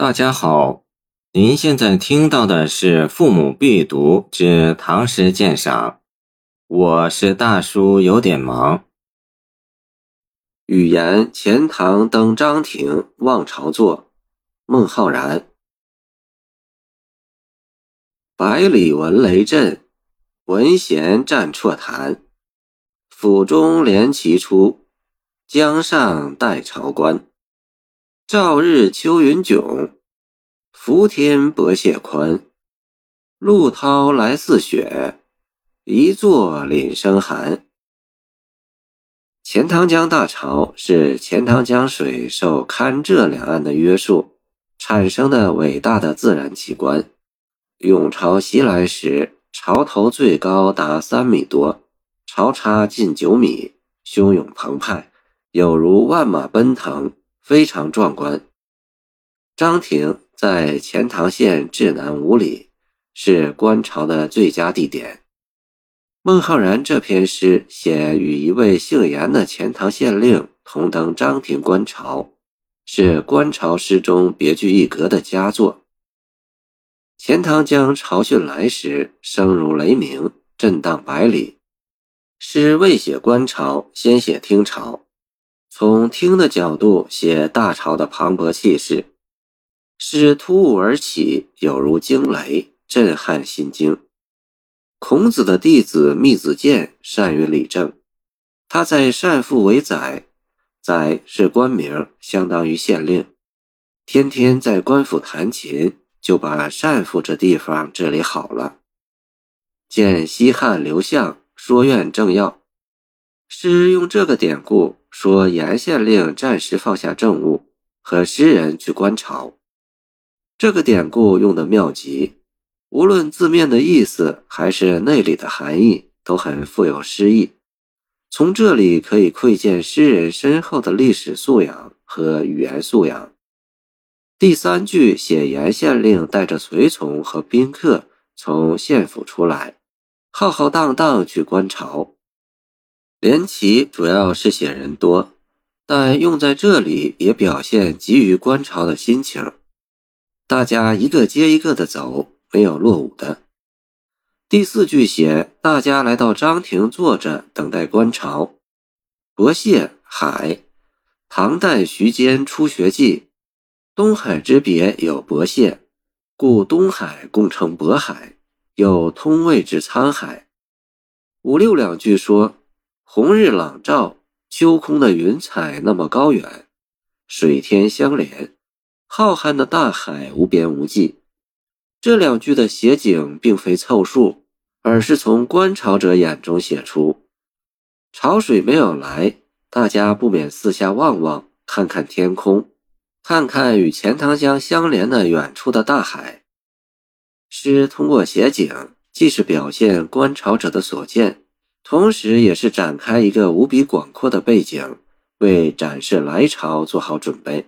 大家好，您现在听到的是《父母必读之唐诗鉴赏》，我是大叔，有点忙。语言：钱塘登张庭望潮作，孟浩然。百里闻雷震，闻弦战绰谈。府中连旗出，江上待朝官。照日秋云迥，伏天薄屑宽。陆涛来似雪，一坐凛生寒。钱塘江大潮是钱塘江水受堪浙两岸的约束产生的伟大的自然奇观。涌潮袭来时，潮头最高达三米多，潮差近九米，汹涌澎湃，有如万马奔腾。非常壮观。张亭在钱塘县至南五里，是观潮的最佳地点。孟浩然这篇诗写与一位姓严的钱塘县令同登张亭观潮，是观潮诗中别具一格的佳作。钱塘江潮汛来时，声如雷鸣，震荡百里。诗未写观潮，先写听潮。从听的角度写大潮的磅礴气势，诗突兀而起，有如惊雷，震撼心惊。孔子的弟子密子建善于理政，他在单父为宰，宰是官名，相当于县令，天天在官府弹琴，就把单父这地方治理好了。见西汉刘向说愿政要，是用这个典故。说严县令暂时放下政务，和诗人去观潮。这个典故用的妙极，无论字面的意思还是内里的含义，都很富有诗意。从这里可以窥见诗人深厚的历史素养和语言素养。第三句写严县令带着随从和宾客从县府出来，浩浩荡荡去观潮。连旗主要是写人多，但用在这里也表现急于观潮的心情。大家一个接一个的走，没有落伍的。第四句写大家来到张亭坐着等待观潮。博谢海，唐代徐坚《初学记》，东海之别有博谢，故东海共称渤海，有通渭之沧海。五六两句说。红日朗照，秋空的云彩那么高远，水天相连，浩瀚的大海无边无际。这两句的写景并非凑数，而是从观潮者眼中写出。潮水没有来，大家不免四下望望，看看天空，看看与钱塘江相连的远处的大海。诗通过写景，既是表现观潮者的所见。同时，也是展开一个无比广阔的背景，为展示来潮做好准备。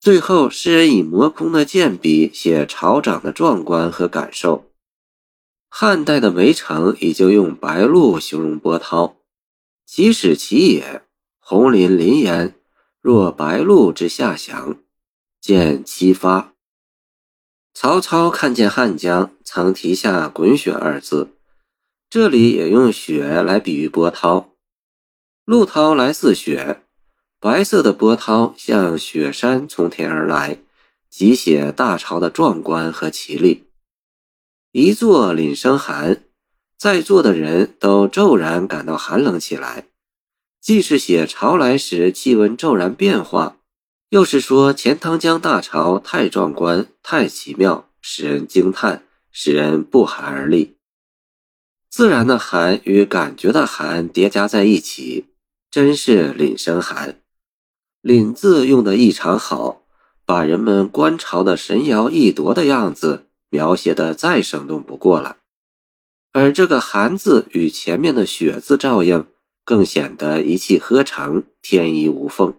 最后，诗人以磨空的剑笔写潮涨的壮观和感受。汉代的围城已经用白鹭形容波涛，即使其也，红林林焉，若白鹭之下降，见其发。曹操看见汉江，曾题下“滚雪”二字。这里也用雪来比喻波涛，陆涛来似雪，白色的波涛像雪山从天而来，即写大潮的壮观和奇丽。一坐凛生寒，在座的人都骤然感到寒冷起来，既是写潮来时气温骤然变化，又是说钱塘江大潮太壮观、太奇妙，使人惊叹，使人不寒而栗。自然的寒与感觉的寒叠加在一起，真是凛生寒。凛字用的异常好，把人们观潮的神摇意夺的样子描写的再生动不过了。而这个寒字与前面的雪字照应，更显得一气呵成，天衣无缝。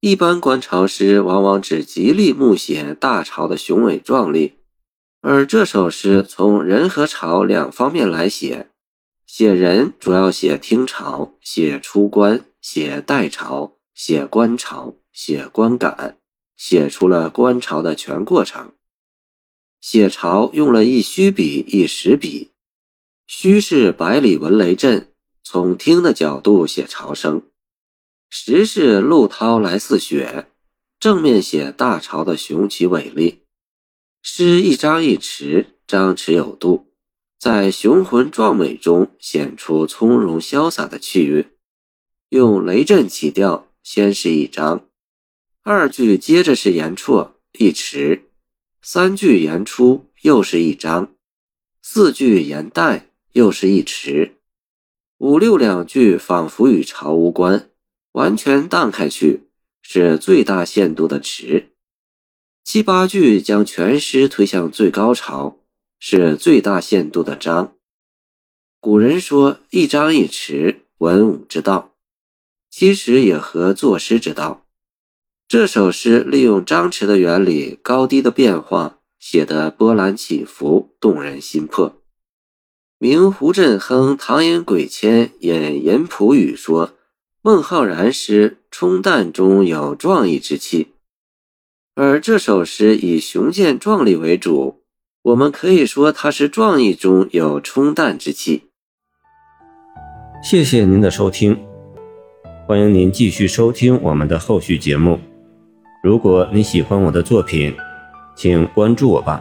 一般观潮诗往往只极力目写大潮的雄伟壮丽。而这首诗从人和潮两方面来写，写人主要写听潮，写出关，写待潮，写观潮，写观感。写出了观潮的全过程。写潮用了一虚笔一实笔，虚是百里闻雷震，从听的角度写潮声；实是陆涛来似雪，正面写大潮的雄奇伟丽。诗一张一弛，张弛有度，在雄浑壮美中显出从容潇洒的气韵。用雷震起调，先是一张，二句接着是言绰一弛。三句言出，又是一张；四句言带，又是一弛；五六两句仿佛与潮无关，完全荡开去，是最大限度的迟；七八句将全诗推向最高潮，是最大限度的张。古人说“一张一弛，文武之道”，其实也合作诗之道。这首诗利用张弛的原理，高低的变化写得波澜起伏，动人心魄。明胡振亨《唐寅鬼签》引严普语说：“孟浩然诗冲淡中有壮义之气。”而这首诗以雄健壮丽为主，我们可以说它是壮意中有冲淡之气。谢谢您的收听，欢迎您继续收听我们的后续节目。如果你喜欢我的作品，请关注我吧。